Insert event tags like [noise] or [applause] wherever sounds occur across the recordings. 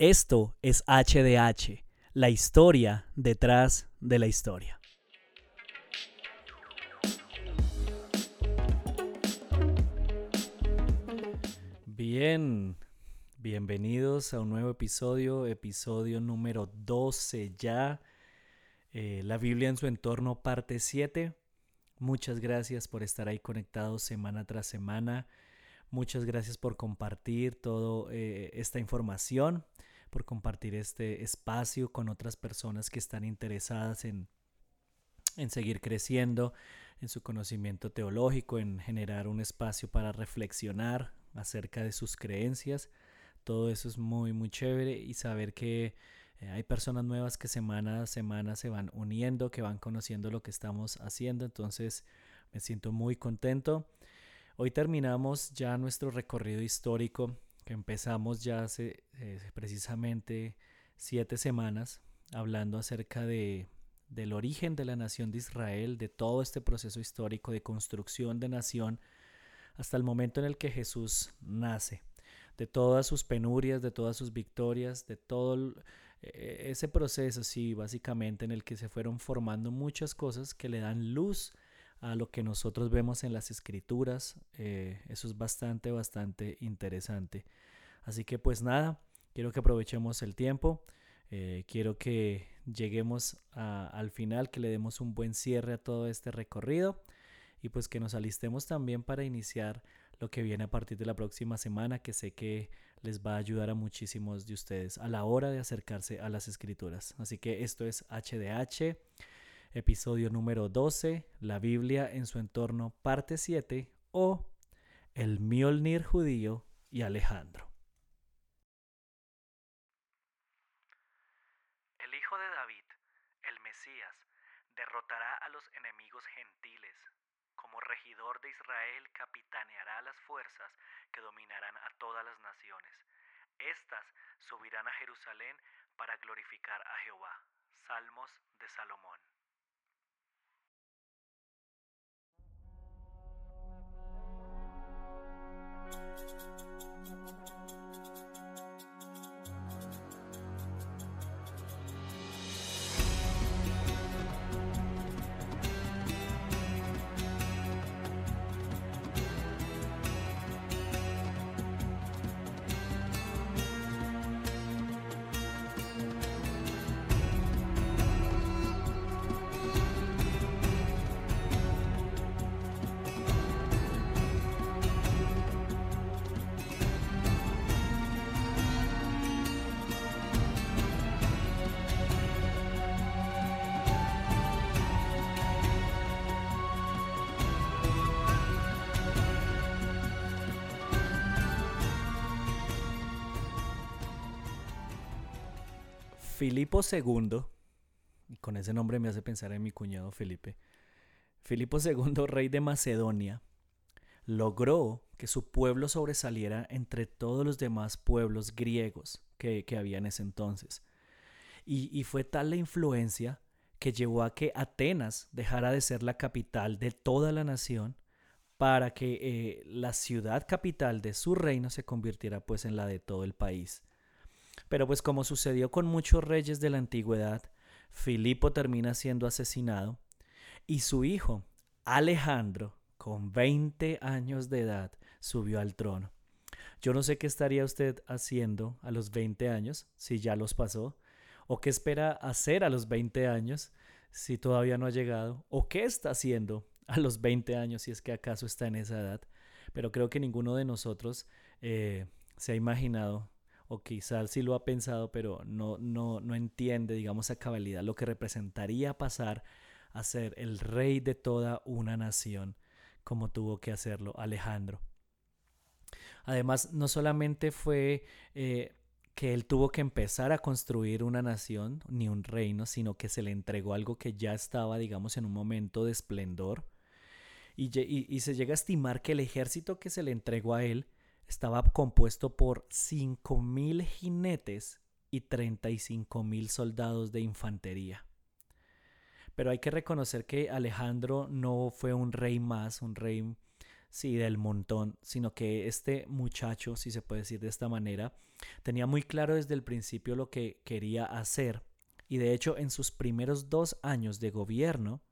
Esto es HDH, la historia detrás de la historia. Bien, bienvenidos a un nuevo episodio, episodio número 12 ya, eh, la Biblia en su entorno, parte 7. Muchas gracias por estar ahí conectados semana tras semana. Muchas gracias por compartir toda eh, esta información por compartir este espacio con otras personas que están interesadas en, en seguir creciendo en su conocimiento teológico, en generar un espacio para reflexionar acerca de sus creencias. Todo eso es muy, muy chévere y saber que eh, hay personas nuevas que semana a semana se van uniendo, que van conociendo lo que estamos haciendo. Entonces me siento muy contento. Hoy terminamos ya nuestro recorrido histórico que empezamos ya hace eh, precisamente siete semanas hablando acerca de, del origen de la nación de Israel, de todo este proceso histórico de construcción de nación hasta el momento en el que Jesús nace, de todas sus penurias, de todas sus victorias, de todo eh, ese proceso, sí, básicamente en el que se fueron formando muchas cosas que le dan luz lo que nosotros vemos en las escrituras. Eh, eso es bastante, bastante interesante. Así que pues nada, quiero que aprovechemos el tiempo. Eh, quiero que lleguemos al final, que le demos un buen cierre a todo este recorrido y pues que nos alistemos también para iniciar lo que viene a partir de la próxima semana, que sé que les va a ayudar a muchísimos de ustedes a la hora de acercarse a las escrituras. Así que esto es HDH episodio número 12, la Biblia en su entorno, parte 7, o el Mjolnir judío y Alejandro. El hijo de David, el Mesías, derrotará a los enemigos gentiles. Como regidor de Israel capitaneará las fuerzas que dominarán a todas las naciones. Estas subirán a Jerusalén para glorificar a Jehová. Salmos de Salomón. Filipo II, y con ese nombre me hace pensar en mi cuñado Felipe, Filipo II, rey de Macedonia, logró que su pueblo sobresaliera entre todos los demás pueblos griegos que, había en ese entonces. Y, fue tal la influencia que llevó a que Atenas dejara de ser la capital de toda la nación para que eh, la ciudad capital de su reino se convirtiera pues en la de todo el país. Pero pues como sucedió con muchos reyes de la antigüedad, Filipo termina siendo asesinado y su hijo, Alejandro, con 20 años de edad, subió al trono. Yo no sé qué estaría usted haciendo a los 20 años, si ya los pasó, o qué espera hacer a los 20 años, si todavía no ha llegado, o qué está haciendo a los 20 años, si es que acaso está en esa edad. Pero creo que ninguno de nosotros eh, se ha imaginado o quizás sí lo ha pensado, pero no, no, no entiende, digamos, a cabalidad lo que representaría pasar a ser el rey de toda una nación, como tuvo que hacerlo Alejandro. Además, no solamente fue eh, que él tuvo que empezar a construir una nación ni un reino, sino que se le entregó algo que ya estaba, digamos, en un momento de esplendor. Y, y se llega a estimar que el ejército que se le entregó a él estaba compuesto por 5.000 jinetes y 35.000 soldados de infantería. Pero hay que reconocer que Alejandro no fue un rey más, un rey sí, del montón, sino que este muchacho, si se puede decir de esta manera, tenía muy claro desde el principio lo que quería hacer y de hecho en sus primeros dos años de gobierno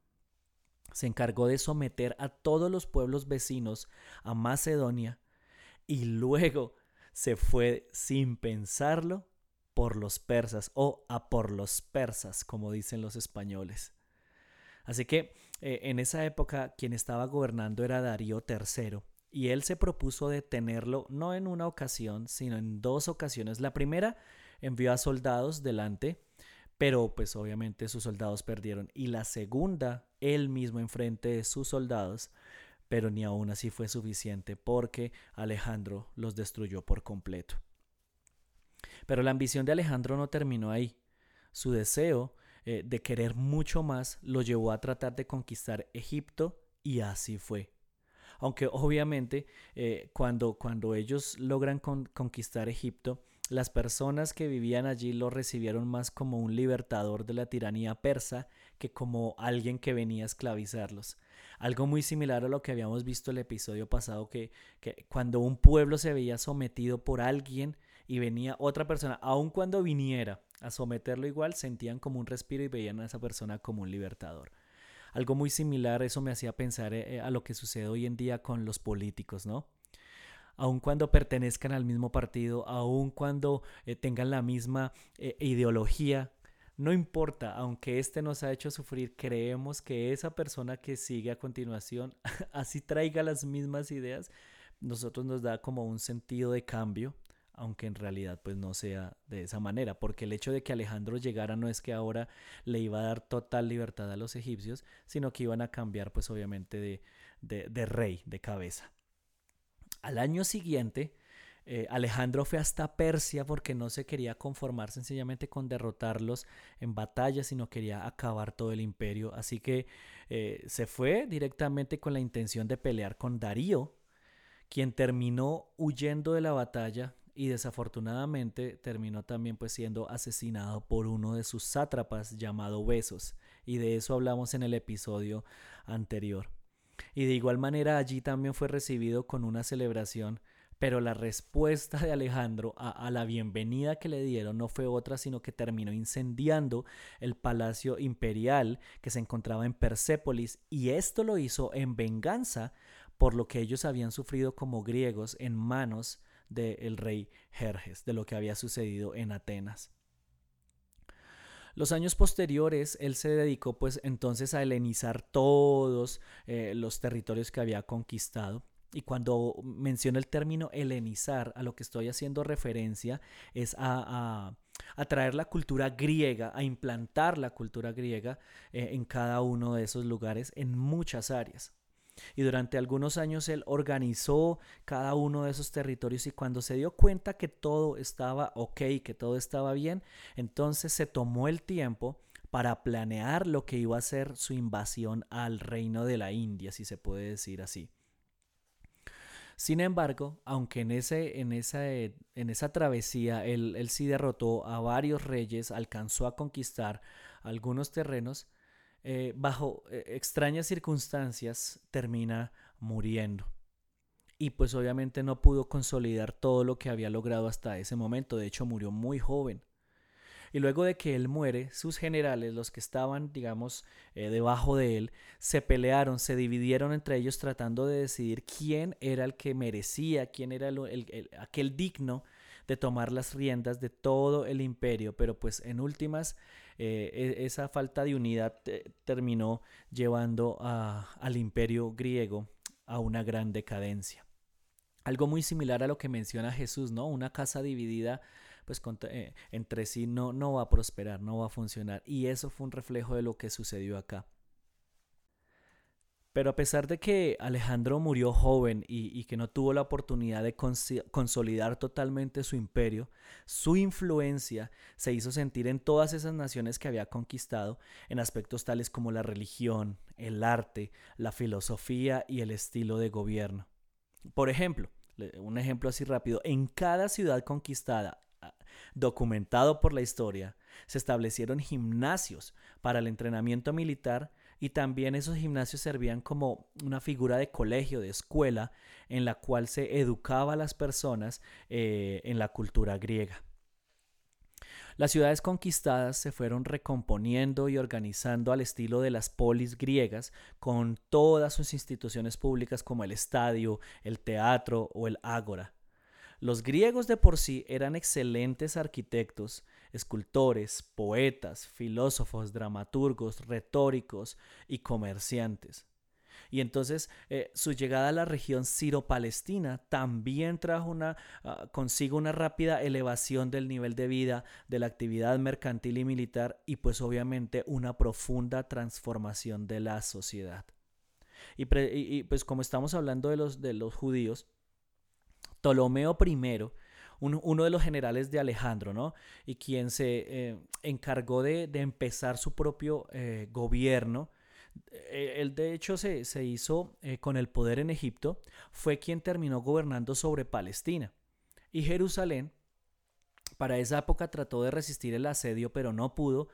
se encargó de someter a todos los pueblos vecinos a Macedonia y luego se fue sin pensarlo por los persas o a por los persas, como dicen los españoles. Así que eh, en esa época quien estaba gobernando era Darío III y él se propuso detenerlo no en una ocasión, sino en dos ocasiones. La primera envió a soldados delante, pero pues obviamente sus soldados perdieron. Y la segunda, él mismo enfrente de sus soldados, pero ni aún así fue suficiente porque Alejandro los destruyó por completo. Pero la ambición de Alejandro no terminó ahí. Su deseo eh, de querer mucho más lo llevó a tratar de conquistar Egipto y así fue. Aunque obviamente eh, cuando, cuando ellos logran conquistar Egipto, las personas que vivían allí lo recibieron más como un libertador de la tiranía persa que como alguien que venía a esclavizarlos. Algo muy similar a lo que habíamos visto el episodio pasado, que, que cuando un pueblo se veía sometido por alguien y venía otra persona, aun cuando viniera a someterlo igual, sentían como un respiro y veían a esa persona como un libertador. Algo muy similar, eso me hacía pensar eh, a lo que sucede hoy en día con los políticos, ¿no? aun cuando pertenezcan al mismo partido, aun cuando eh, tengan la misma eh, ideología, no importa, aunque este nos ha hecho sufrir, creemos que esa persona que sigue a continuación, [laughs] así traiga las mismas ideas, nosotros nos da como un sentido de cambio, aunque en realidad pues no sea de esa manera, porque el hecho de que Alejandro llegara no es que ahora le iba a dar total libertad a los egipcios, sino que iban a cambiar pues obviamente de, de, rey, de cabeza. Al año siguiente, eh, Alejandro fue hasta Persia porque no se quería conformar sencillamente con derrotarlos en batalla, sino quería acabar todo el imperio. Así que eh, se fue directamente con la intención de pelear con Darío, quien terminó huyendo de la batalla y desafortunadamente terminó también pues siendo asesinado por uno de sus sátrapas llamado Besos y de eso hablamos en el episodio anterior. Y de igual manera allí también fue recibido con una celebración, pero la respuesta de Alejandro a, la bienvenida que le dieron no fue otra sino que terminó incendiando el palacio imperial que se encontraba en Persépolis y esto lo hizo en venganza por lo que ellos habían sufrido como griegos en manos del rey Jerjes, de lo que había sucedido en Atenas. Los años posteriores, él se dedicó pues entonces a helenizar todos eh, los territorios que había conquistado. Y cuando menciono el término helenizar, a lo que estoy haciendo referencia es a, traer la cultura griega, a implantar la cultura griega eh, en cada uno de esos lugares en muchas áreas. Y durante algunos años él organizó cada uno de esos territorios y cuando se dio cuenta que todo estaba ok, que todo estaba bien, entonces se tomó el tiempo para planear lo que iba a ser su invasión al reino de la India, si se puede decir así. Sin embargo, aunque en, ese, en, esa, en esa travesía él, él sí derrotó a varios reyes, alcanzó a conquistar algunos terrenos, eh, bajo eh, extrañas circunstancias termina muriendo. Y pues obviamente no pudo consolidar todo lo que había logrado hasta ese momento, de hecho murió muy joven. Y luego de que él muere, sus generales, los que estaban, digamos, eh, debajo de él, se pelearon, se dividieron entre ellos tratando de decidir quién era el que merecía, quién era aquel digno de tomar las riendas de todo el imperio. Pero pues en últimas, eh, e, esa falta de unidad terminó llevando al imperio griego a una gran decadencia. Algo muy similar a lo que menciona Jesús, ¿no? Una casa dividida pues eh, entre sí no, no va a prosperar, no va a funcionar. Y eso fue un reflejo de lo que sucedió acá. Pero a pesar de que Alejandro murió joven y, que no tuvo la oportunidad de consolidar totalmente su imperio, su influencia se hizo sentir en todas esas naciones que había conquistado en aspectos tales como la religión, el arte, la filosofía y el estilo de gobierno. Por ejemplo, un ejemplo así rápido, en cada ciudad conquistada, documentado por la historia, se establecieron gimnasios para el entrenamiento militar y también esos gimnasios servían como una figura de colegio, de escuela, en la cual se educaba a las personas eh, en la cultura griega. Las ciudades conquistadas se fueron recomponiendo y organizando al estilo de las polis griegas, con todas sus instituciones públicas como el estadio, el teatro o el ágora. Los griegos de por sí eran excelentes arquitectos, escultores, poetas, filósofos, dramaturgos, retóricos y comerciantes. Y entonces eh, su llegada a la región siro-palestina también trajo ah, consigo una rápida elevación del nivel de vida, de la actividad mercantil y militar y pues obviamente una profunda transformación de la sociedad. Y, pues como estamos hablando de los, de los judíos, Ptolomeo I, uno de los generales de Alejandro, ¿no? Y quien se eh, encargó de, empezar su propio eh, gobierno, eh, él de hecho se, hizo eh, con el poder en Egipto, fue quien terminó gobernando sobre Palestina. Y Jerusalén, para esa época trató de resistir el asedio, pero no pudo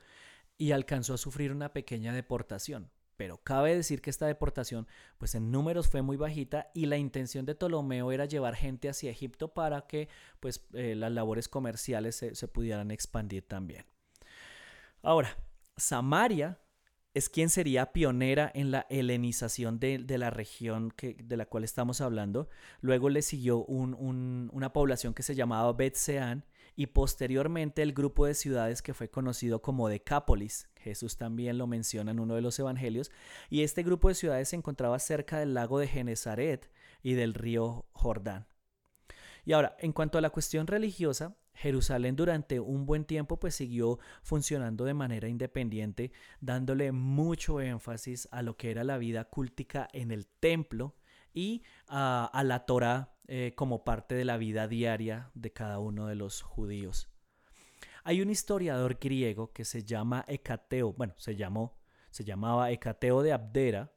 y alcanzó a sufrir una pequeña deportación. Pero cabe decir que esta deportación, pues en números fue muy bajita y la intención de Ptolomeo era llevar gente hacia Egipto para que pues eh, las labores comerciales se, pudieran expandir también. Ahora, Samaria es quien sería pionera en la helenización de, la región que, de la cual estamos hablando. Luego le siguió una población que se llamaba Betseán y posteriormente el grupo de ciudades que fue conocido como Decápolis. Jesús también lo menciona en uno de los evangelios. Y este grupo de ciudades se encontraba cerca del lago de Genezaret y del río Jordán. Y ahora, en cuanto a la cuestión religiosa, Jerusalén durante un buen tiempo pues siguió funcionando de manera independiente, dándole mucho énfasis a lo que era la vida cúltica en el templo y a, la Torah eh, como parte de la vida diaria de cada uno de los judíos. Hay un historiador griego que se llama Hecateo, bueno, se llamó, se llamaba Hecateo de Abdera,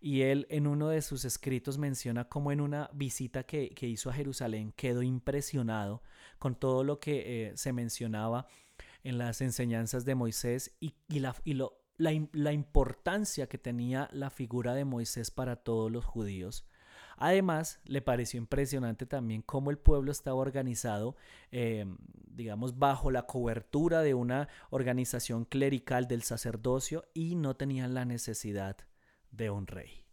y él en uno de sus escritos menciona cómo en una visita que, hizo a Jerusalén quedó impresionado con todo lo que eh, se mencionaba en las enseñanzas de Moisés y, la, la, importancia que tenía la figura de Moisés para todos los judíos. Además, le pareció impresionante también cómo el pueblo estaba organizado, eh, digamos, bajo la cobertura de una organización clerical del sacerdocio y no tenían la necesidad de un rey.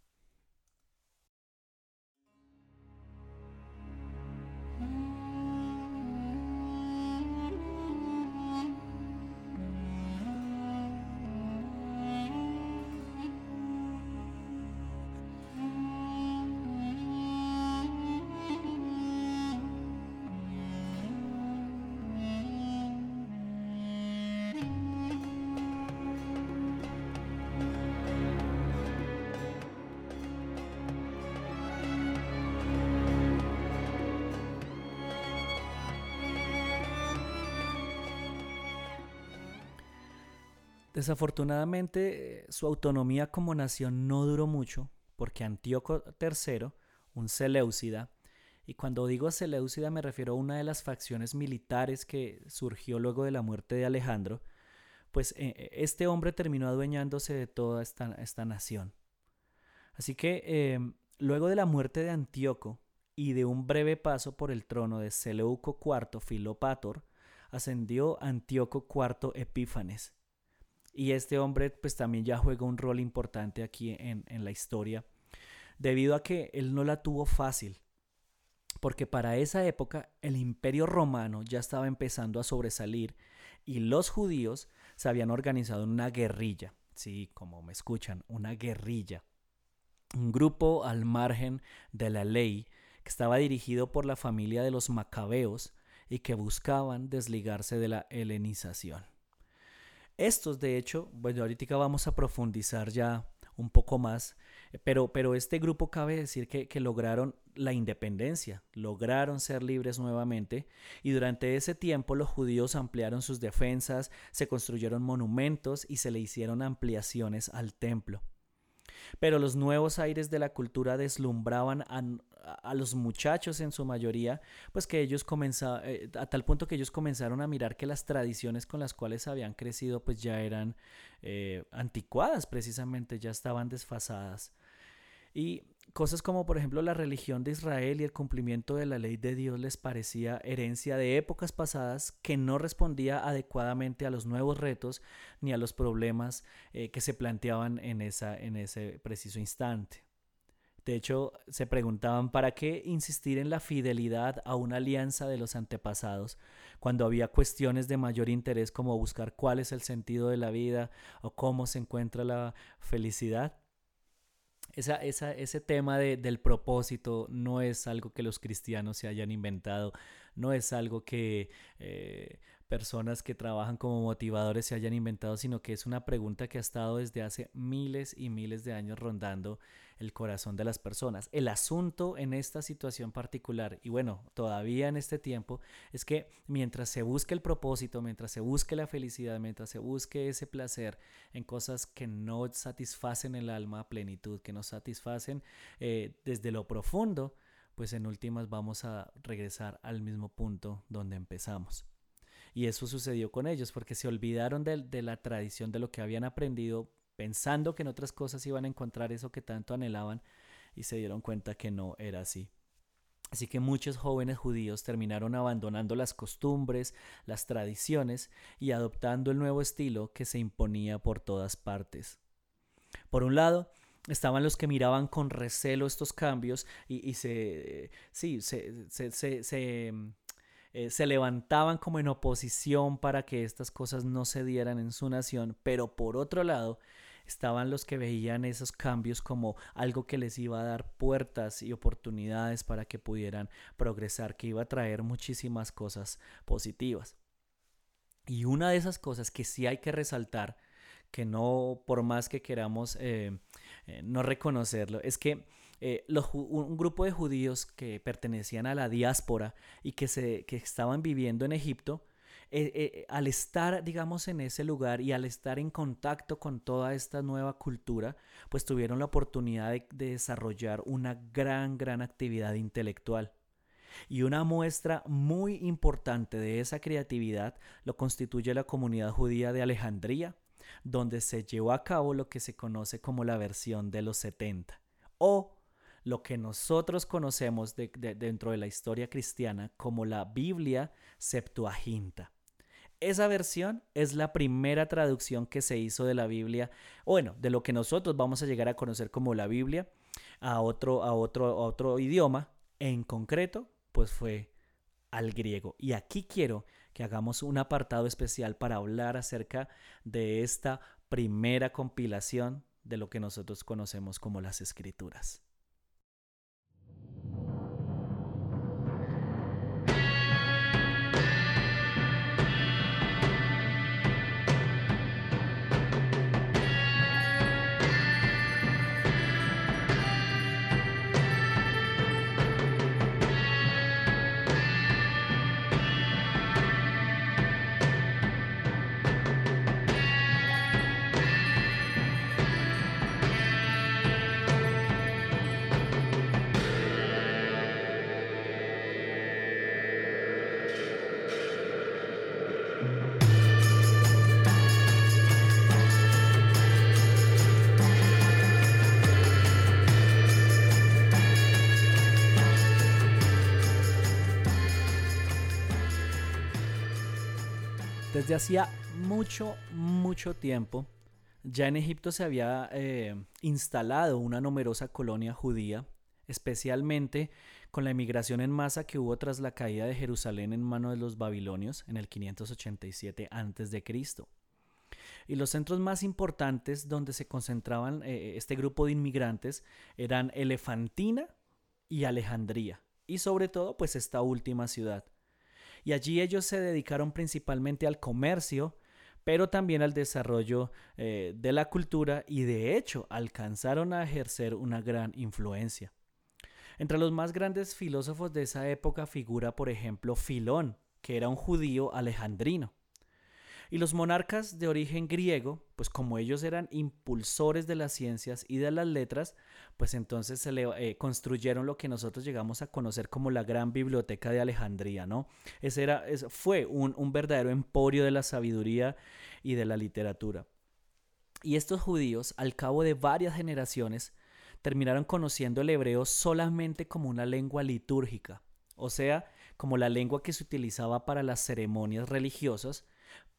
Desafortunadamente, su autonomía como nación no duró mucho, porque Antíoco III, un Seleucida, y cuando digo Seleucida me refiero a una de las facciones militares que surgió luego de la muerte de Alejandro, pues eh, eh, este hombre terminó adueñándose de toda esta, esta nación. Así que em, luego de la muerte de Antíoco y de un breve paso por el trono de Seleuco IV Filopator, ascendió Antíoco IV Epífanes, y este hombre pues también ya juega un rol importante aquí en, la historia, debido a que él no la tuvo fácil, porque para esa época el imperio romano ya estaba empezando a sobresalir y los judíos se habían organizado en una guerrilla, sí, como me escuchan, una guerrilla, un grupo al margen de la ley que estaba dirigido por la familia de los macabeos y que buscaban desligarse de la helenización. Estos, de hecho, bueno, ahorita vamos a profundizar ya un poco más, pero, pero este grupo cabe decir que lograron la independencia, lograron ser libres nuevamente y durante ese tiempo los judíos ampliaron sus defensas, se construyeron monumentos y se le hicieron ampliaciones al templo. Pero los nuevos aires de la cultura deslumbraban a, a los muchachos en su mayoría, pues que ellos comenzaron, eh, a tal punto que ellos comenzaron a mirar que las tradiciones con las cuales habían crecido pues ya eran eh, anticuadas precisamente, ya estaban desfasadas. Y cosas como por ejemplo la religión de Israel y el cumplimiento de la ley de Dios les parecía herencia de épocas pasadas que no respondía adecuadamente a los nuevos retos ni a los problemas eh, que se planteaban en, esa, en ese preciso instante. De hecho, se preguntaban para qué insistir en la fidelidad a una alianza de los antepasados, cuando había cuestiones de mayor interés como buscar cuál es el sentido de la vida o cómo se encuentra la felicidad. Esa, ese tema del propósito no es algo que los cristianos se hayan inventado, no es algo que eh, personas que trabajan como motivadores se hayan inventado, sino que es una pregunta que ha estado desde hace miles y miles de años rondando el corazón de las personas. El asunto en esta situación particular, y bueno, todavía en este tiempo, es que mientras se busque el propósito, mientras se busque la felicidad, mientras se busque ese placer en cosas que no satisfacen el alma plenitud, que no satisfacen eh, desde lo profundo, pues en últimas vamos a regresar al mismo punto donde empezamos. Y eso sucedió con ellos porque se olvidaron de, la tradición, de lo que habían aprendido, pensando que en otras cosas iban a encontrar eso que tanto anhelaban y se dieron cuenta que no era así. Así que muchos jóvenes judíos terminaron abandonando las costumbres, las tradiciones y adoptando el nuevo estilo que se imponía por todas partes. Por un lado, estaban los que miraban con recelo estos cambios y, se, sí, se, se, eh, se levantaban como en oposición para que estas cosas no se dieran en su nación, pero por otro lado estaban los que veían esos cambios como algo que les iba a dar puertas y oportunidades para que pudieran progresar, que iba a traer muchísimas cosas positivas. Y una de esas cosas que sí hay que resaltar, que no por más que queramos eh, eh, no reconocerlo, es que eh, un grupo de judíos que pertenecían a la diáspora y que, se, que estaban viviendo en Egipto, eh, eh, al estar, digamos, en ese lugar y al estar en contacto con toda esta nueva cultura, pues tuvieron la oportunidad de, desarrollar una gran, gran actividad intelectual. Y una muestra muy importante de esa creatividad lo constituye la comunidad judía de Alejandría, donde se llevó a cabo lo que se conoce como la versión de los 70, o lo que nosotros conocemos dentro de la historia cristiana como la Biblia Septuaginta. Esa versión es la primera traducción que se hizo de la Biblia, bueno, de lo que nosotros vamos a llegar a conocer como la Biblia a otro, a otro, a otro idioma, en concreto, pues fue al griego. Y aquí quiero que hagamos un apartado especial para hablar acerca de esta primera compilación de lo que nosotros conocemos como las escrituras. Hacía mucho, mucho tiempo, ya en Egipto se había eh, instalado una numerosa colonia judía, especialmente con la emigración en masa que hubo tras la caída de Jerusalén en manos de los babilonios en el 587 a.C. Y los centros más importantes donde se concentraban eh, este grupo de inmigrantes eran Elefantina y Alejandría, y sobre todo pues esta última ciudad y allí ellos se dedicaron principalmente al comercio, pero también al desarrollo eh, de la cultura y de hecho alcanzaron a ejercer una gran influencia. Entre los más grandes filósofos de esa época figura, por ejemplo, Filón, que era un judío alejandrino. Y los monarcas de origen griego, pues como ellos eran impulsores de las ciencias y de las letras, pues entonces se le eh, construyeron lo que nosotros llegamos a conocer como la gran biblioteca de Alejandría, ¿no? Ese era, fue un, un verdadero emporio de la sabiduría y de la literatura. Y estos judíos, al cabo de varias generaciones, terminaron conociendo el hebreo solamente como una lengua litúrgica, o sea, como la lengua que se utilizaba para las ceremonias religiosas,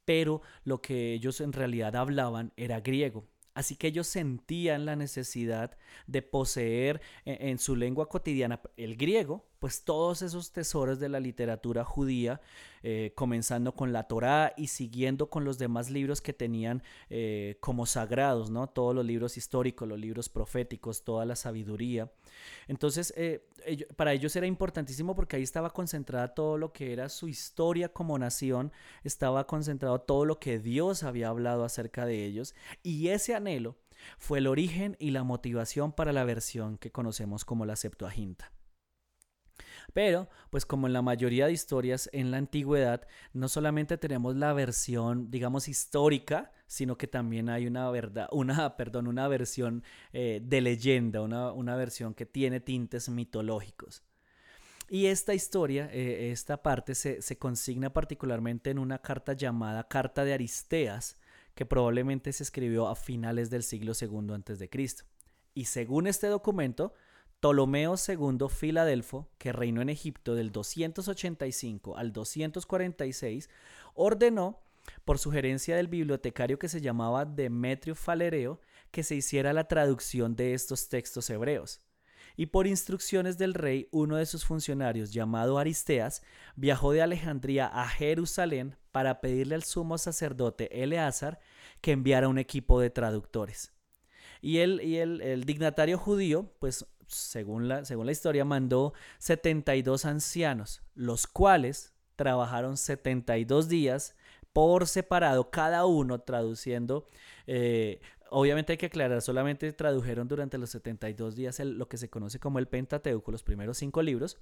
pero lo que ellos en realidad hablaban era griego. Así que ellos sentían la necesidad de poseer e, en, su lengua cotidiana el griego, pues todos esos tesoros de la literatura judía, eh, comenzando con la Torá y siguiendo con los demás libros que tenían eh, como sagrados, ¿no? Todos los libros históricos, los libros proféticos, toda la sabiduría. Entonces, eh, para ellos era importantísimo porque ahí estaba concentrada todo lo que era su historia como nación, estaba concentrado todo lo que Dios había hablado acerca de ellos y ese anhelo fue el origen y la motivación para la versión que conocemos como la Septuaginta. Pero, pues como en la mayoría de historias en la antigüedad, no solamente tenemos la versión, digamos, histórica, sino que también hay una verdad, una, [laughs] perdón, una versión eh, de leyenda, una, versión que tiene tintes mitológicos. Y esta historia, eh, esta parte, se, se, consigna particularmente en una carta llamada Carta de Aristeas, que probablemente se escribió a finales del siglo II a.C. Y según este documento, Ptolomeo II Filadelfo, que reinó en Egipto del 285 al 246, ordenó, por sugerencia del bibliotecario que se llamaba Demetrio Falereo, que se hiciera la traducción de estos textos hebreos. Y por instrucciones del rey, uno de sus funcionarios, llamado Aristeas, viajó de Alejandría a Jerusalén para pedirle al sumo sacerdote Eleazar que enviara un equipo de traductores. Y, él, y el, el dignatario judío, pues según la, según la historia, mandó 72 ancianos, los cuales trabajaron 72 días por separado, cada uno traduciendo. Eh, obviamente hay que aclarar, solamente tradujeron durante los 72 días lo que se conoce como el Pentateuco, los primeros cinco libros.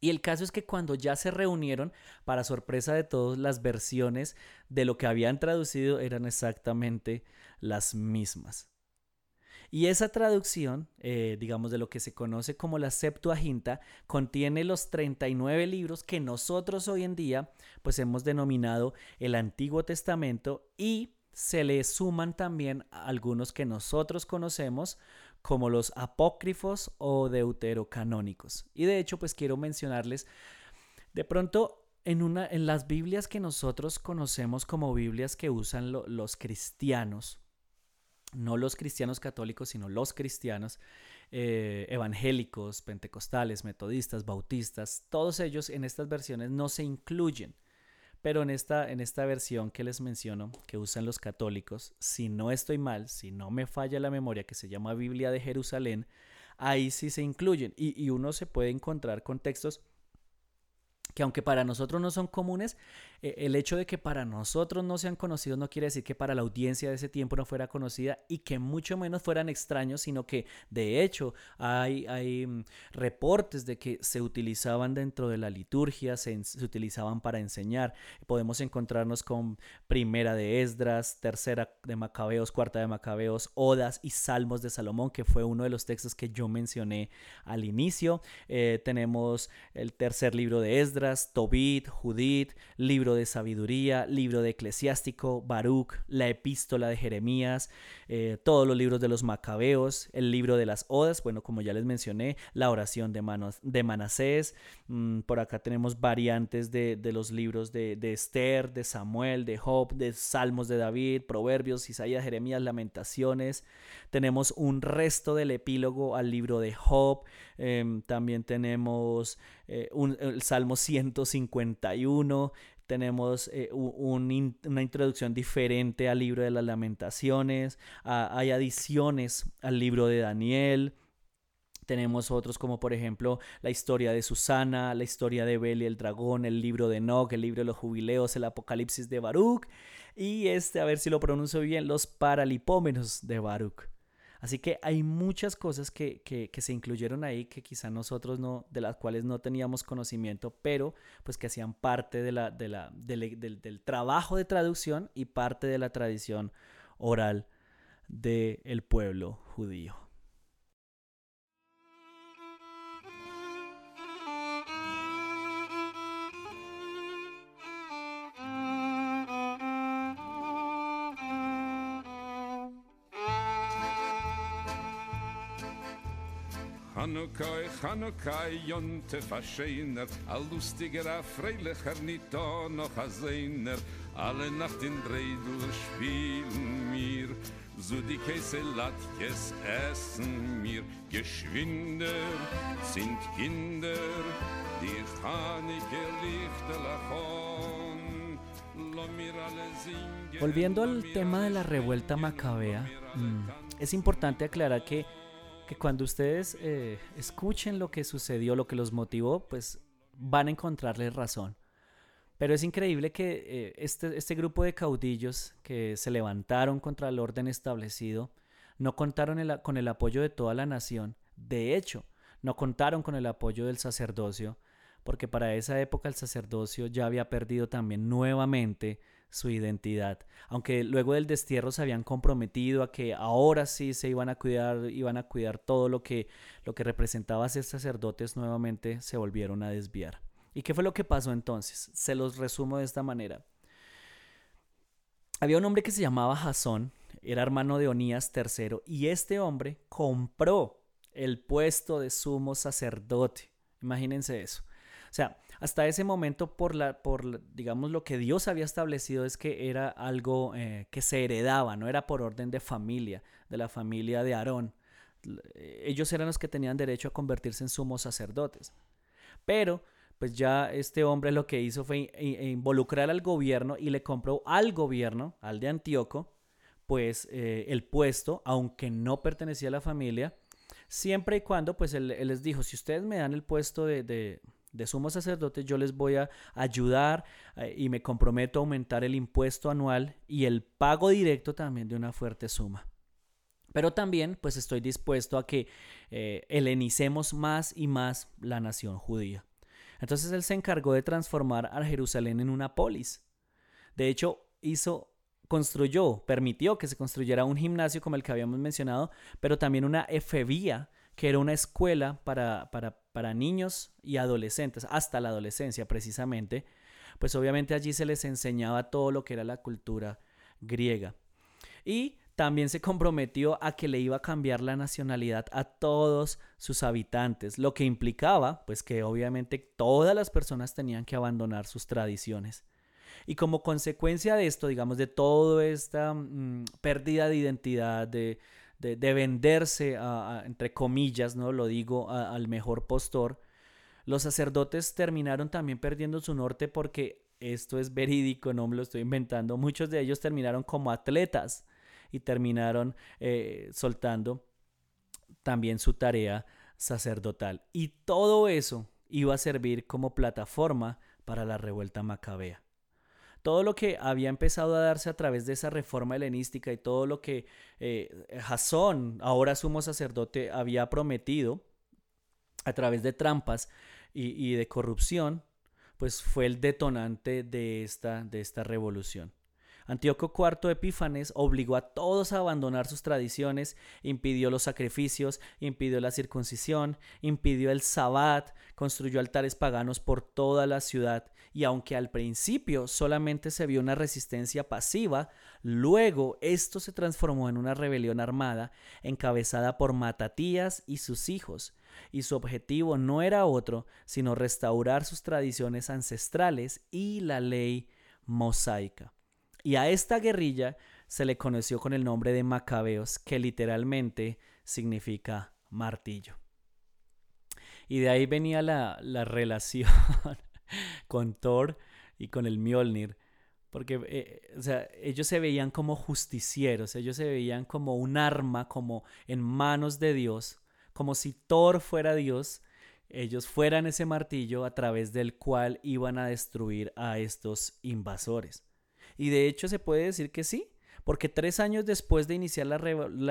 Y el caso es que cuando ya se reunieron, para sorpresa de todos, las versiones de lo que habían traducido eran exactamente las mismas. Y esa traducción, eh, digamos, de lo que se conoce como la Septuaginta, contiene los 39 libros que nosotros hoy en día, pues hemos denominado el Antiguo Testamento y se le suman también algunos que nosotros conocemos como los apócrifos o deuterocanónicos. Y de hecho, pues quiero mencionarles, de pronto, en, una, en las Biblias que nosotros conocemos como Biblias que usan los cristianos, no los cristianos católicos, sino los cristianos eh, evangélicos, pentecostales, metodistas, bautistas, todos ellos en estas versiones no se incluyen. Pero en esta, en esta versión que les menciono, que usan los católicos, si no estoy mal, si no me falla la memoria, que se llama Biblia de Jerusalén, ahí sí se incluyen. Y, y uno se puede encontrar con textos que aunque para nosotros no son comunes, eh, el hecho de que para nosotros no sean conocidos no quiere decir que para la audiencia de ese tiempo no fuera conocida y que mucho menos fueran extraños, sino que de hecho hay, hay mm, reportes de que se utilizaban dentro de la liturgia, se, se, utilizaban para enseñar. Podemos encontrarnos con primera de Esdras, tercera de Macabeos, cuarta de Macabeos, Odas y Salmos de Salomón, que fue uno de los textos que yo mencioné al inicio. Eh, tenemos el tercer libro de Esdras, Tobit, Judith, libro de sabiduría, libro de eclesiástico, Baruch, la epístola de Jeremías, eh, todos los libros de los macabeos, el libro de las odas, bueno, como ya les mencioné, la oración de, Manos, de Manasés, mm, por acá tenemos variantes de, los libros de, de, Esther, de Samuel, de Job, de Salmos de David, Proverbios, Isaías, Jeremías, Lamentaciones, tenemos un resto del epílogo al libro de Job, em, también tenemos eh, un, el Salmo 151, tenemos eh, una introducción diferente al libro de las lamentaciones, hay adiciones al libro de Daniel. Tenemos otros como por ejemplo la historia de Susana, la historia de Bel y el dragón, el libro de Enoch, el libro de los jubileos, el apocalipsis de Baruch y este, a ver si lo pronuncio bien, los paralipómenos de Baruch. Así que hay muchas cosas que, se incluyeron ahí que quizá nosotros no, de las cuales no teníamos conocimiento, pero pues que hacían parte de la, de la, del, trabajo de traducción y parte de la tradición oral del pueblo judío. Hanukkah, Hanukkah, Jontef Ascheiner, a lustiger, a freilicher, nicht da noch a Sehner, alle Nacht in Bredel spielen mir, so die Käse Latjes essen mir, geschwinder sind Kinder, die Chanike Lichter lachon, Volviendo al tema de la revuelta macabea, mm, es importante aclarar que que cuando ustedes eh, escuchen lo que sucedió, lo que los motivó, pues van a encontrarle razón. Pero es increíble que eh, este, este grupo de caudillos que se levantaron contra el orden establecido no contaron con el apoyo de toda la nación. De hecho, no contaron con el apoyo del sacerdocio, porque para esa época el sacerdocio ya había perdido también nuevamente su identidad. Aunque luego del destierro se habían comprometido a que ahora sí se iban a cuidar, iban a cuidar todo lo que, lo que representaba ser sacerdotes, nuevamente se volvieron a desviar. ¿Y qué fue lo que pasó entonces? Se los resumo de esta manera. Había un hombre que se llamaba Jasón, era hermano de Onías III, y este hombre compró el puesto de sumo sacerdote. Imagínense eso. O sea, hasta ese momento, por, la, por digamos, lo que Dios había establecido es que era algo eh, que se heredaba, no era por orden de familia, de la familia de Aarón. Ellos eran los que tenían derecho a convertirse en sumos sacerdotes. Pero, pues ya este hombre lo que hizo fue involucrar al gobierno y le compró al gobierno, al de Antíoco, pues eh, el puesto, aunque no pertenecía a la familia, siempre y cuando pues él, les dijo, si ustedes me dan el puesto de, de sumo sacerdote, yo les voy a ayudar eh, y me comprometo a aumentar el impuesto anual y el pago directo también de una fuerte suma. Pero también pues estoy dispuesto a que eh, helenicemos más y más la nación judía. Entonces él se encargó de transformar a Jerusalén en una polis. De hecho, hizo construyó, permitió que se construyera un gimnasio como el que habíamos mencionado, pero también una efebía, que era una escuela para, para para niños y adolescentes, hasta la adolescencia precisamente, pues obviamente allí se les enseñaba todo lo que era la cultura griega. Y también se comprometió a que le iba a cambiar la nacionalidad a todos sus habitantes, lo que implicaba pues que obviamente todas las personas tenían que abandonar sus tradiciones. Y como consecuencia de esto, digamos, de toda esta mm, pérdida de identidad, de, de, venderse, entre comillas, ¿no? Lo digo, al mejor postor, los sacerdotes terminaron también perdiendo su norte porque esto es verídico, no me lo estoy inventando. Muchos de ellos terminaron como atletas y terminaron eh, soltando también su tarea sacerdotal. Y todo eso iba a servir como plataforma para la revuelta macabea todo lo que había empezado a darse a través de esa reforma helenística y todo lo que eh, Jasón, ahora sumo sacerdote, había prometido a través de trampas y, de corrupción, pues fue el detonante de esta, de esta revolución. Antíoco IV Epífanes obligó a todos a abandonar sus tradiciones, impidió los sacrificios, impidió la circuncisión, impidió el sabbat, construyó altares paganos por toda la ciudad y aunque al principio solamente se vio una resistencia pasiva, luego esto se transformó en una rebelión armada encabezada por Matatías y sus hijos, y su objetivo no era otro sino restaurar sus tradiciones ancestrales y la ley mosaica. Y a esta guerrilla se le conoció con el nombre de Macabeos, que literalmente significa martillo. Y de ahí venía la, relación [laughs] con Thor y con el Mjolnir. Porque eh, o sea, ellos se veían como justicieros, ellos se veían como un arma, como en manos de Dios, como si Thor fuera Dios, ellos fueran ese martillo a través del cual iban a destruir a estos invasores. Y de hecho se puede decir que sí, porque tres años después de iniciar la,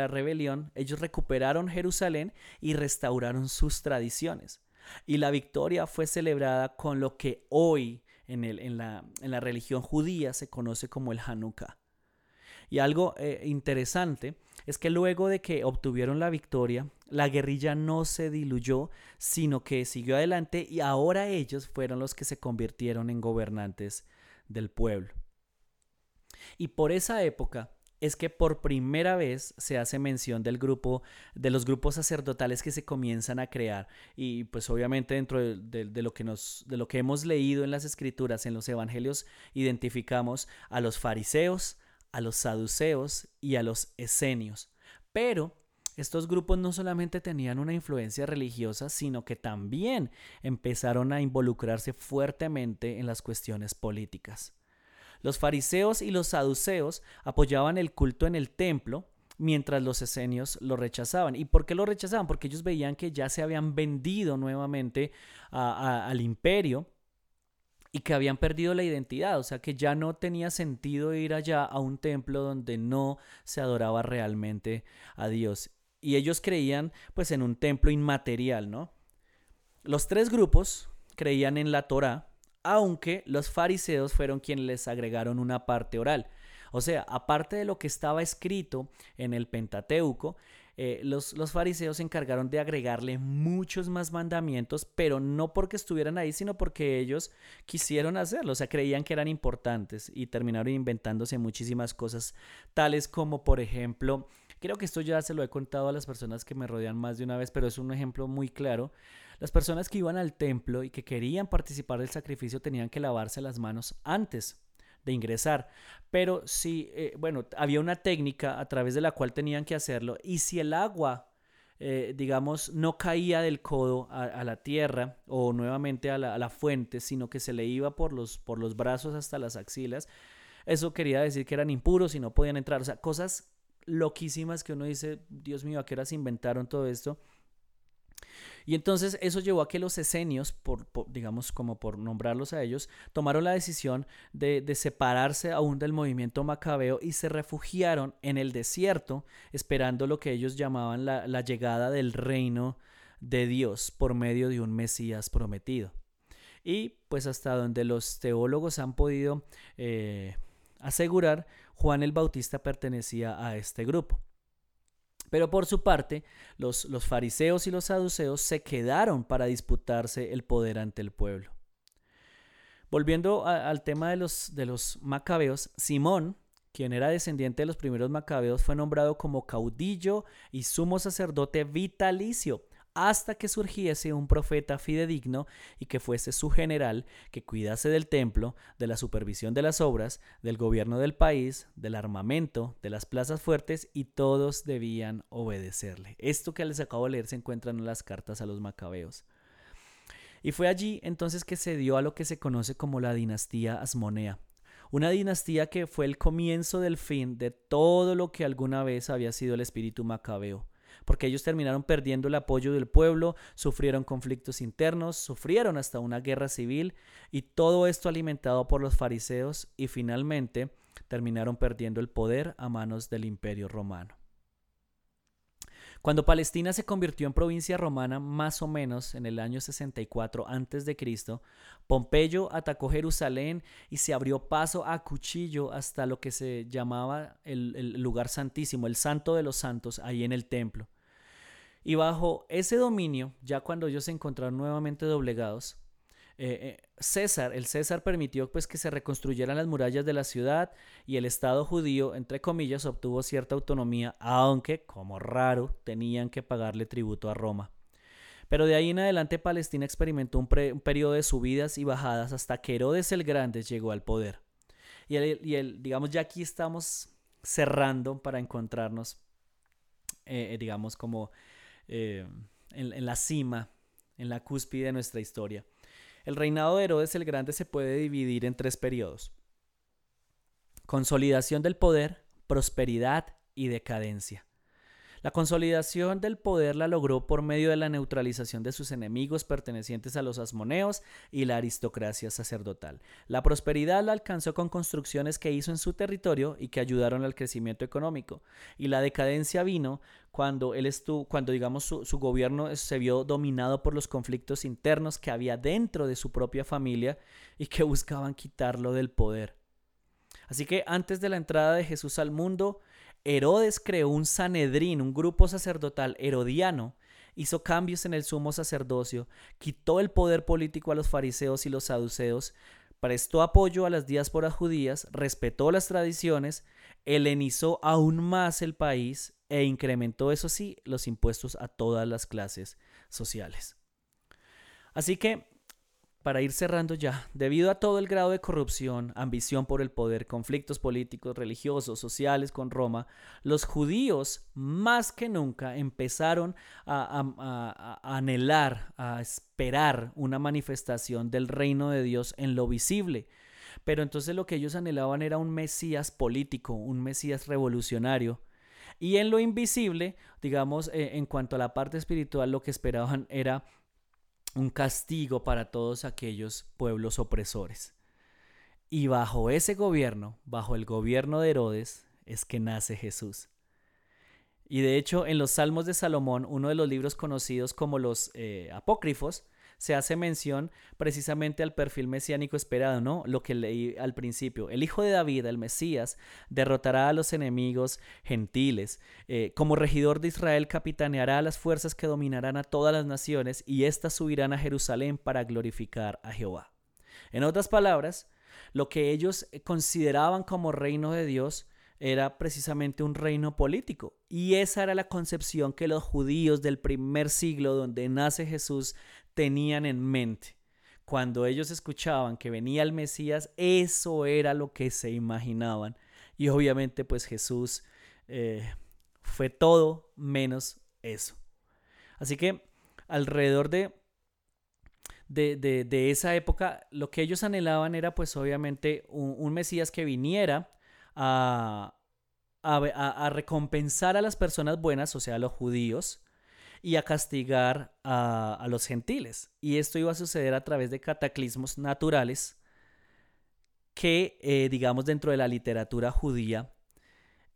rebelión, ellos recuperaron Jerusalén y restauraron sus tradiciones. Y la victoria fue celebrada con lo que hoy en, la, religión judía se conoce como el Hanukkah. Y algo eh, interesante es que luego de que obtuvieron la victoria, la guerrilla no se diluyó, sino que siguió adelante y ahora ellos fueron los que se convirtieron en gobernantes del pueblo. Y por esa época es que por primera vez se hace mención del grupo, de los grupos sacerdotales que se comienzan a crear. Y pues obviamente dentro de, lo, que nos, de lo que hemos leído en las escrituras, en los evangelios, identificamos a los fariseos, a los saduceos y a los esenios. Pero estos grupos no solamente tenían una influencia religiosa, sino que también empezaron a involucrarse fuertemente en las cuestiones políticas. Los fariseos y los saduceos apoyaban el culto en el templo, mientras los esenios lo rechazaban. ¿Y por qué lo rechazaban? Porque ellos veían que ya se habían vendido nuevamente al imperio y que habían perdido la identidad, o sea que ya no tenía sentido ir allá a un templo donde no se adoraba realmente a Dios. Y ellos creían pues en un templo inmaterial, ¿no? Los tres grupos creían en la Torá, aunque los fariseos fueron quienes les agregaron una parte oral. O sea, aparte de lo que estaba escrito en el Pentateuco, eh, los, los, fariseos se encargaron de agregarle muchos más mandamientos, pero no porque estuvieran ahí, sino porque ellos quisieron hacerlo, o sea, creían que eran importantes y terminaron inventándose muchísimas cosas, tales como, por ejemplo, creo que esto ya se lo he contado a las personas que me rodean más de una vez, pero es un ejemplo muy claro las personas que iban al templo y que querían participar del sacrificio tenían que lavarse las manos antes de ingresar. Pero si, eh, bueno, había una técnica a través de la cual tenían que hacerlo y si el agua, eh, digamos, no caía del codo a, la tierra o nuevamente a la, fuente, sino que se le iba por los, por los brazos hasta las axilas, eso quería decir que eran impuros y no podían entrar. O sea, cosas loquísimas que uno dice, Dios mío, ¿a qué horas inventaron todo esto? Y entonces eso llevó a que los esenios, digamos como por nombrarlos a ellos, tomaron la decisión de, separarse aún del movimiento macabeo y se refugiaron en el desierto, esperando lo que ellos llamaban la, llegada del reino de Dios por medio de un Mesías prometido. Y pues hasta donde los teólogos han podido eh, asegurar, Juan el Bautista pertenecía a este grupo. Pero por su parte, los, los fariseos y los saduceos se quedaron para disputarse el poder ante el pueblo. Volviendo al tema de los, de los macabeos, Simón, quien era descendiente de los primeros macabeos, fue nombrado como caudillo y sumo sacerdote vitalicio hasta que surgiese un profeta fidedigno y que fuese su general, que cuidase del templo, de la supervisión de las obras, del gobierno del país, del armamento, de las plazas fuertes, y todos debían obedecerle. Esto que les acabo de leer se encuentra en las cartas a los macabeos. Y fue allí entonces que se dio a lo que se conoce como la dinastía Asmonea, una dinastía que fue el comienzo del fin de todo lo que alguna vez había sido el espíritu macabeo porque ellos terminaron perdiendo el apoyo del pueblo, sufrieron conflictos internos, sufrieron hasta una guerra civil y todo esto alimentado por los fariseos y finalmente terminaron perdiendo el poder a manos del imperio romano. Cuando Palestina se convirtió en provincia romana más o menos en el año 64 a.C., Pompeyo atacó Jerusalén y se abrió paso a cuchillo hasta lo que se llamaba el, lugar santísimo, el santo de los santos, ahí en el templo. Y bajo ese dominio, ya cuando ellos se encontraron nuevamente doblegados, eh, eh, César, el César permitió pues que se reconstruyeran las murallas de la ciudad y el Estado judío, entre comillas, obtuvo cierta autonomía, aunque, como raro, tenían que pagarle tributo a Roma. Pero de ahí en adelante Palestina experimentó un, periodo de subidas y bajadas hasta que Herodes el Grande llegó al poder. Y, el, digamos, ya aquí estamos cerrando para encontrarnos, eh, digamos, como eh, en, la cima, en la cúspide de nuestra historia. El reinado de Herodes el Grande se puede dividir en tres periodos. Consolidación del poder, prosperidad y decadencia. La consolidación del poder la logró por medio de la neutralización de sus enemigos pertenecientes a los asmoneos y la aristocracia sacerdotal. La prosperidad la alcanzó con construcciones que hizo en su territorio y que ayudaron al crecimiento económico. Y la decadencia vino cuando él estuvo, cuando digamos su, su gobierno se vio dominado por los conflictos internos que había dentro de su propia familia y que [laughs] buscaban quitarlo del poder. Así que antes de la entrada de Jesús al mundo, Herodes creó un Sanedrín, un grupo sacerdotal herodiano, hizo cambios en el sumo sacerdocio, quitó el poder político a los fariseos y los saduceos, prestó apoyo a las diásporas judías, respetó las tradiciones, helenizó aún más el país e incrementó, eso sí, los impuestos a todas las clases sociales. Así que para ir cerrando ya, debido a todo el grado de corrupción, ambición por el poder, conflictos políticos, religiosos, sociales con Roma, los judíos más que nunca empezaron a, anhelar, a esperar una manifestación del reino de Dios en lo visible. Pero entonces lo que ellos anhelaban era un Mesías político, un Mesías revolucionario. Y en lo invisible, digamos, eh, en cuanto a la parte espiritual, lo que esperaban era un castigo para todos aquellos pueblos opresores. Y bajo ese gobierno, bajo el gobierno de Herodes, es que nace Jesús. Y de hecho, en los Salmos de Salomón, uno de los libros conocidos como los eh, apócrifos, se hace mención precisamente al perfil mesiánico esperado, ¿no? Lo que leí al principio. El Hijo de David, el Mesías, derrotará a los enemigos gentiles. Eh, como regidor de Israel, capitaneará a las fuerzas que dominarán a todas las naciones y éstas subirán a Jerusalén para glorificar a Jehová. En otras palabras, lo que ellos consideraban como reino de Dios era precisamente un reino político. Y esa era la concepción que los judíos del primer siglo, donde nace Jesús, tenían en mente. Cuando ellos escuchaban que venía el Mesías, eso era lo que se imaginaban. Y obviamente pues Jesús eh, fue todo menos eso. Así que alrededor de, de, esa época, lo que ellos anhelaban era pues obviamente un, Mesías que viniera a, a, recompensar a las personas buenas, o sea, a los judíos, y a castigar a, los gentiles. Y esto iba a suceder a través de cataclismos naturales que, eh, digamos, dentro de la literatura judía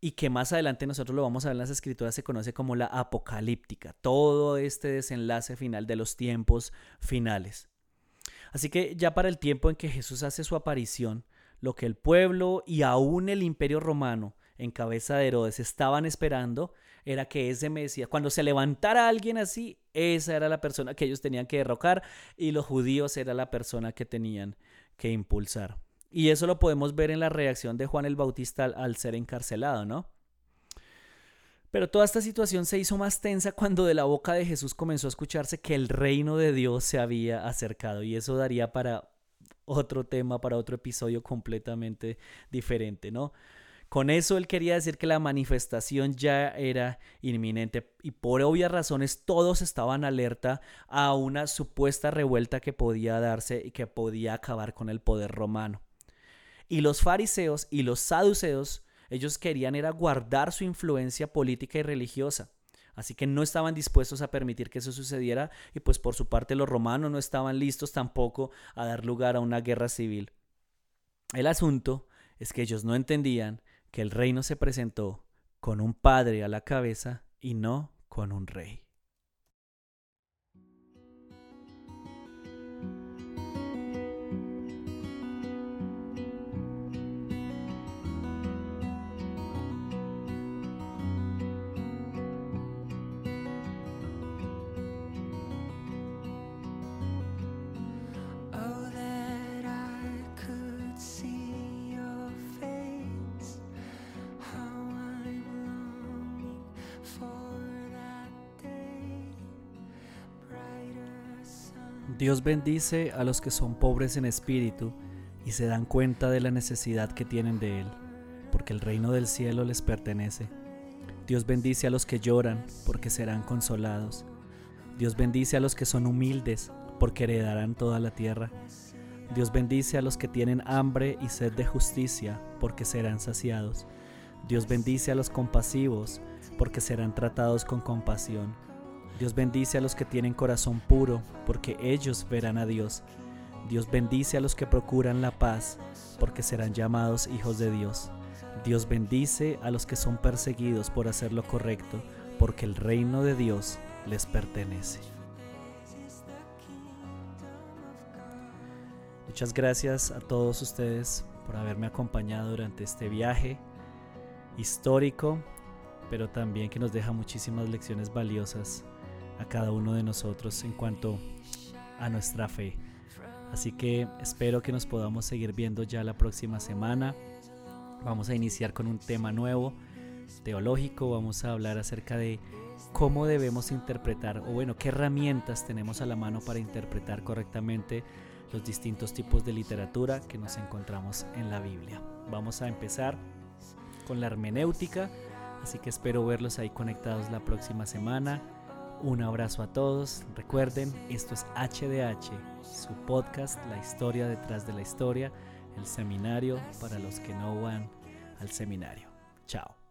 y que más adelante nosotros lo vamos a ver en las escrituras, se conoce como la apocalíptica, todo este desenlace final de los tiempos finales. Así que ya para el tiempo en que Jesús hace su aparición, lo que el pueblo y aún el imperio romano en cabeza de Herodes estaban esperando era que ese Mesías, cuando se levantara alguien así, esa era la persona que ellos tenían que derrocar y los judíos era la persona que tenían que impulsar. Y eso lo podemos ver en la reacción de Juan el Bautista al, ser encarcelado, ¿no? Pero toda esta situación se hizo más tensa cuando de la boca de Jesús comenzó a escucharse que el reino de Dios se había acercado y eso daría para otro tema, para otro episodio completamente diferente, ¿no? Con eso él quería decir que la manifestación ya era inminente y por obvias razones todos estaban alerta a una supuesta revuelta que podía darse y que podía acabar con el poder romano. Y los fariseos y los saduceos, ellos querían era guardar su influencia política y religiosa. Así que no estaban dispuestos a permitir que eso sucediera y pues por su parte los romanos no estaban listos tampoco a dar lugar a una guerra civil. El asunto es que ellos no entendían que el reino se presentó con un padre a la cabeza y no con un rey. Dios bendice a los que son pobres en espíritu y se dan cuenta de la necesidad que tienen de Él, porque el reino del cielo les pertenece. Dios bendice a los que lloran, porque serán consolados. Dios bendice a los que son humildes, porque heredarán toda la tierra. Dios bendice a los que tienen hambre y sed de justicia, porque serán saciados. Dios bendice a los compasivos, porque serán tratados con compasión. Dios bendice a los que tienen corazón puro, porque ellos verán a Dios. Dios bendice a los que procuran la paz, porque serán llamados hijos de Dios. Dios bendice a los que son perseguidos por hacer lo correcto, porque el reino de Dios les pertenece. Muchas gracias a todos ustedes por haberme acompañado durante este viaje histórico, pero también que nos deja muchísimas lecciones valiosas a cada uno de nosotros en cuanto a nuestra fe. Así que espero que nos podamos seguir viendo ya la próxima semana. Vamos a iniciar con un tema nuevo, teológico. Vamos a hablar acerca de cómo debemos interpretar, o bueno, qué herramientas tenemos a la mano para interpretar correctamente los distintos tipos de literatura que nos encontramos en la Biblia. Vamos a empezar con la hermenéutica, así que espero verlos ahí conectados la próxima semana. Un abrazo a todos. Recuerden, esto es HDH, su podcast, la historia detrás de la historia, el seminario para los que no van al seminario. Chao.